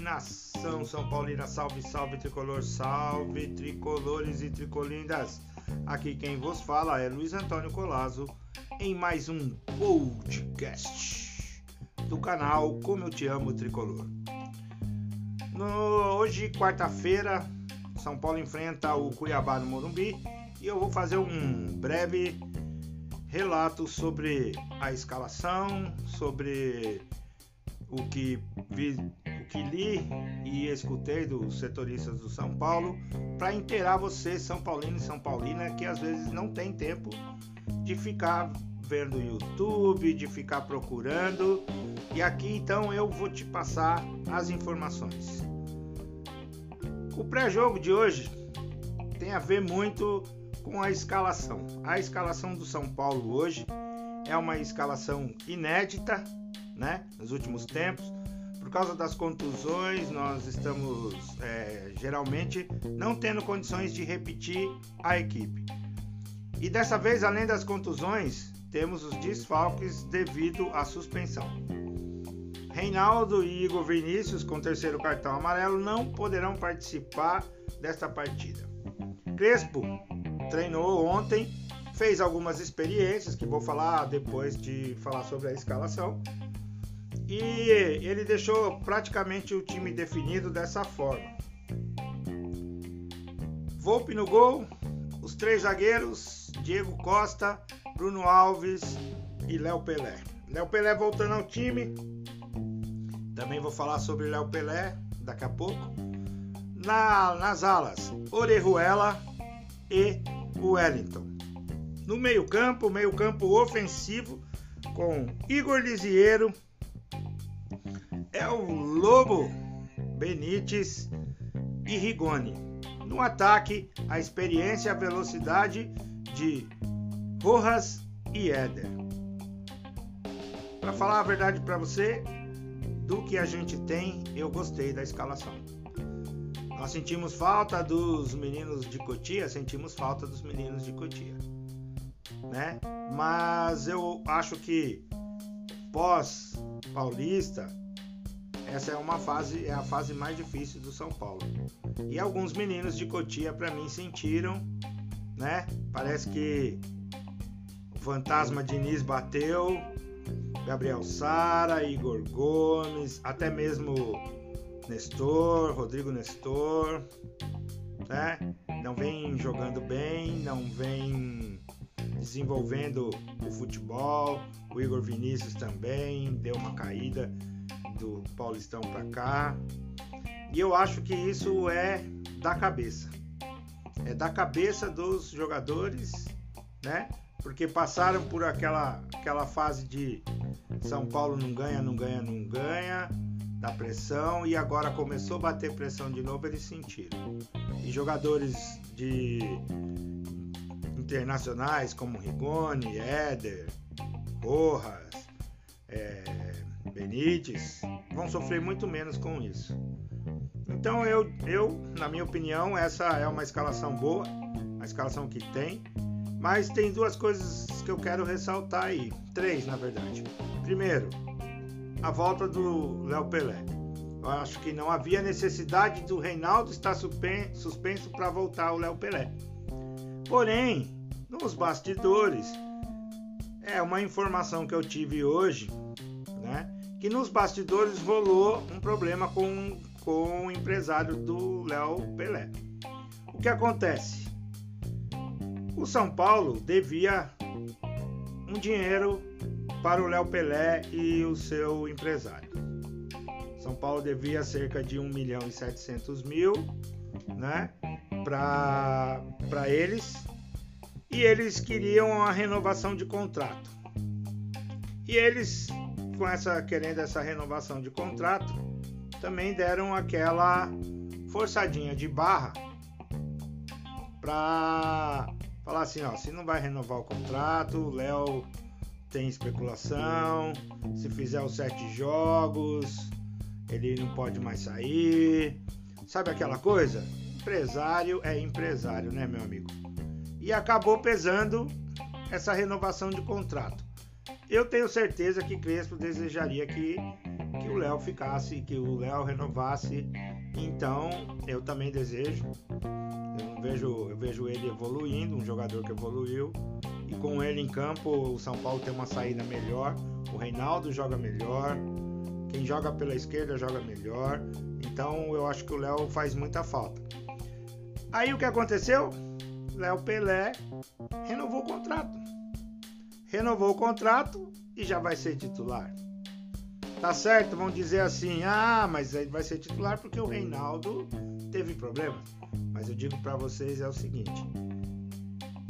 Nação São Paulina, salve, salve tricolor, salve tricolores e tricolindas. Aqui quem vos fala é Luiz Antônio Colazo em mais um podcast do canal Como Eu Te Amo Tricolor. No, hoje, quarta-feira, São Paulo enfrenta o Cuiabá no Morumbi e eu vou fazer um breve relato sobre a escalação, sobre o que vi, que li e escutei dos setoristas do São Paulo para inteirar você, São Paulino e São Paulina, que às vezes não tem tempo de ficar vendo YouTube, de ficar procurando. E aqui então eu vou te passar as informações. O pré-jogo de hoje tem a ver muito com a escalação. A escalação do São Paulo hoje é uma escalação inédita né, nos últimos tempos. Por causa das contusões, nós estamos é, geralmente não tendo condições de repetir a equipe. E dessa vez, além das contusões, temos os desfalques devido à suspensão. Reinaldo e Igor Vinícius, com terceiro cartão amarelo, não poderão participar desta partida. Crespo treinou ontem, fez algumas experiências que vou falar depois de falar sobre a escalação e ele deixou praticamente o time definido dessa forma. Volpe no gol, os três zagueiros, Diego Costa, Bruno Alves e Léo Pelé. Léo Pelé voltando ao time. Também vou falar sobre Léo Pelé daqui a pouco. Na, nas alas, Orejuela e Wellington. No meio-campo, meio-campo ofensivo com Igor Lisieiro, é o Lobo, Benítez e Rigoni. No ataque, a experiência e a velocidade de Rojas e Éder. Para falar a verdade para você, do que a gente tem, eu gostei da escalação. Nós sentimos falta dos meninos de Cotia, sentimos falta dos meninos de Cotia, né? Mas eu acho que pós Paulista, essa é uma fase, é a fase mais difícil do São Paulo. E alguns meninos de Cotia para mim sentiram, né? Parece que o fantasma Diniz bateu, Gabriel Sara, Igor Gomes, até mesmo Nestor, Rodrigo Nestor, né? Não vem jogando bem, não vem desenvolvendo o futebol. O Igor Vinícius também deu uma caída do Paulistão para cá. E eu acho que isso é da cabeça. É da cabeça dos jogadores, né? Porque passaram por aquela, aquela fase de São Paulo não ganha, não ganha, não ganha, da pressão, e agora começou a bater pressão de novo, eles sentiram. E jogadores de internacionais como Rigoni, Éder, Rojas, é, Benítez vão sofrer muito menos com isso. Então eu, eu, na minha opinião, essa é uma escalação boa, a escalação que tem, mas tem duas coisas que eu quero ressaltar aí, três na verdade. Primeiro, a volta do Léo Pelé. Eu acho que não havia necessidade do Reinaldo estar suspenso para voltar o Léo Pelé. Porém, nos bastidores, é uma informação que eu tive hoje, né? Que nos bastidores rolou um problema com, com o empresário do Léo Pelé. O que acontece? O São Paulo devia um dinheiro para o Léo Pelé e o seu empresário. São Paulo devia cerca de 1 milhão e 700 mil, né? Para eles e eles queriam a renovação de contrato. E eles, com essa querendo essa renovação de contrato, também deram aquela forçadinha de barra para falar assim, ó, se não vai renovar o contrato, o Léo tem especulação, se fizer os sete jogos, ele não pode mais sair. Sabe aquela coisa? Empresário é empresário, né, meu amigo? e acabou pesando essa renovação de contrato. Eu tenho certeza que Crespo desejaria que, que o Léo ficasse, que o Léo renovasse. Então, eu também desejo. Eu vejo, eu vejo ele evoluindo, um jogador que evoluiu. E com ele em campo, o São Paulo tem uma saída melhor. O Reinaldo joga melhor. Quem joga pela esquerda joga melhor. Então eu acho que o Léo faz muita falta. Aí o que aconteceu? Léo Pelé renovou o contrato. Renovou o contrato e já vai ser titular. Tá certo? Vão dizer assim: ah, mas ele vai ser titular porque o Reinaldo teve problemas. Mas eu digo para vocês é o seguinte: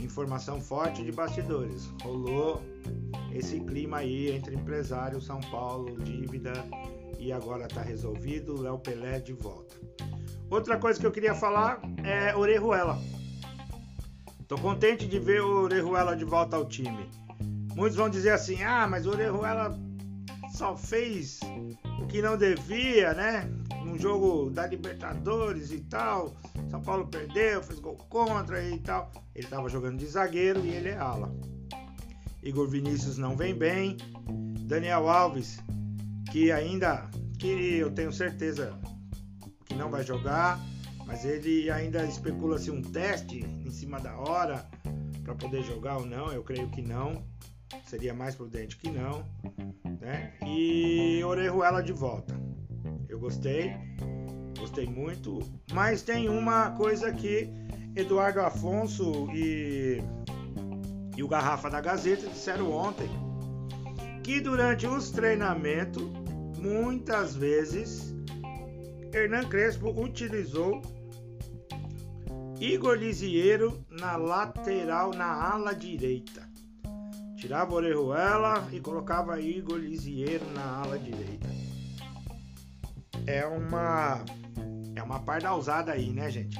informação forte de bastidores. Rolou esse clima aí entre empresário, São Paulo, dívida e agora tá resolvido. Léo Pelé de volta. Outra coisa que eu queria falar é Orejuela. Tô contente de ver o Orejuela de volta ao time. Muitos vão dizer assim: ah, mas o Orejuela só fez o que não devia, né? No jogo da Libertadores e tal. São Paulo perdeu, fez gol contra e tal. Ele estava jogando de zagueiro e ele é ala. Igor Vinícius não vem bem. Daniel Alves, que ainda, que eu tenho certeza que não vai jogar, mas ele ainda especula-se um teste em cima da hora para poder jogar ou não. Eu creio que não. Seria mais prudente que não. Né? E Orejuela de volta. Eu gostei, gostei muito. Mas tem uma coisa que Eduardo Afonso e, e o Garrafa da Gazeta disseram ontem. Que durante os treinamentos, muitas vezes, Hernan Crespo utilizou Igor Lisieiro na lateral, na ala direita. Tirava Orejuela e colocava Igor Lisieiro na ala direita. É uma é uma pardalzada aí, né, gente?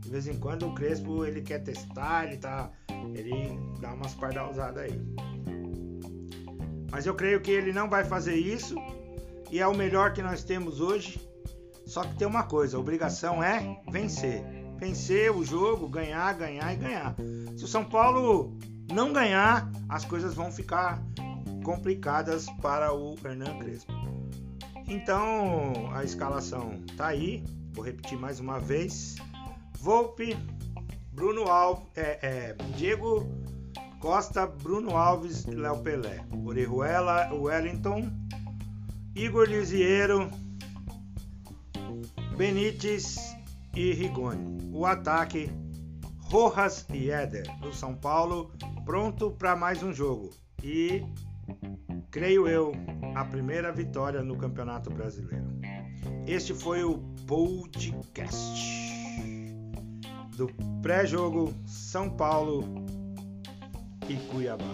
De vez em quando o Crespo ele quer testar, ele tá ele dá umas pardalzadas aí. Mas eu creio que ele não vai fazer isso e é o melhor que nós temos hoje. Só que tem uma coisa, a obrigação é vencer. Vencer o jogo, ganhar, ganhar e ganhar. Se o São Paulo não ganhar, as coisas vão ficar complicadas para o Hernan Crespo. Então a escalação tá aí. Vou repetir mais uma vez: Volpe, Bruno Alves, é, é, Diego Costa, Bruno Alves, Léo Pelé, Orejuela, Wellington, Igor Lisiero, Benítez e Rigoni. O ataque Rojas e Éder do São Paulo pronto para mais um jogo e creio eu a primeira vitória no Campeonato Brasileiro. Este foi o podcast do pré-jogo São Paulo e Cuiabá.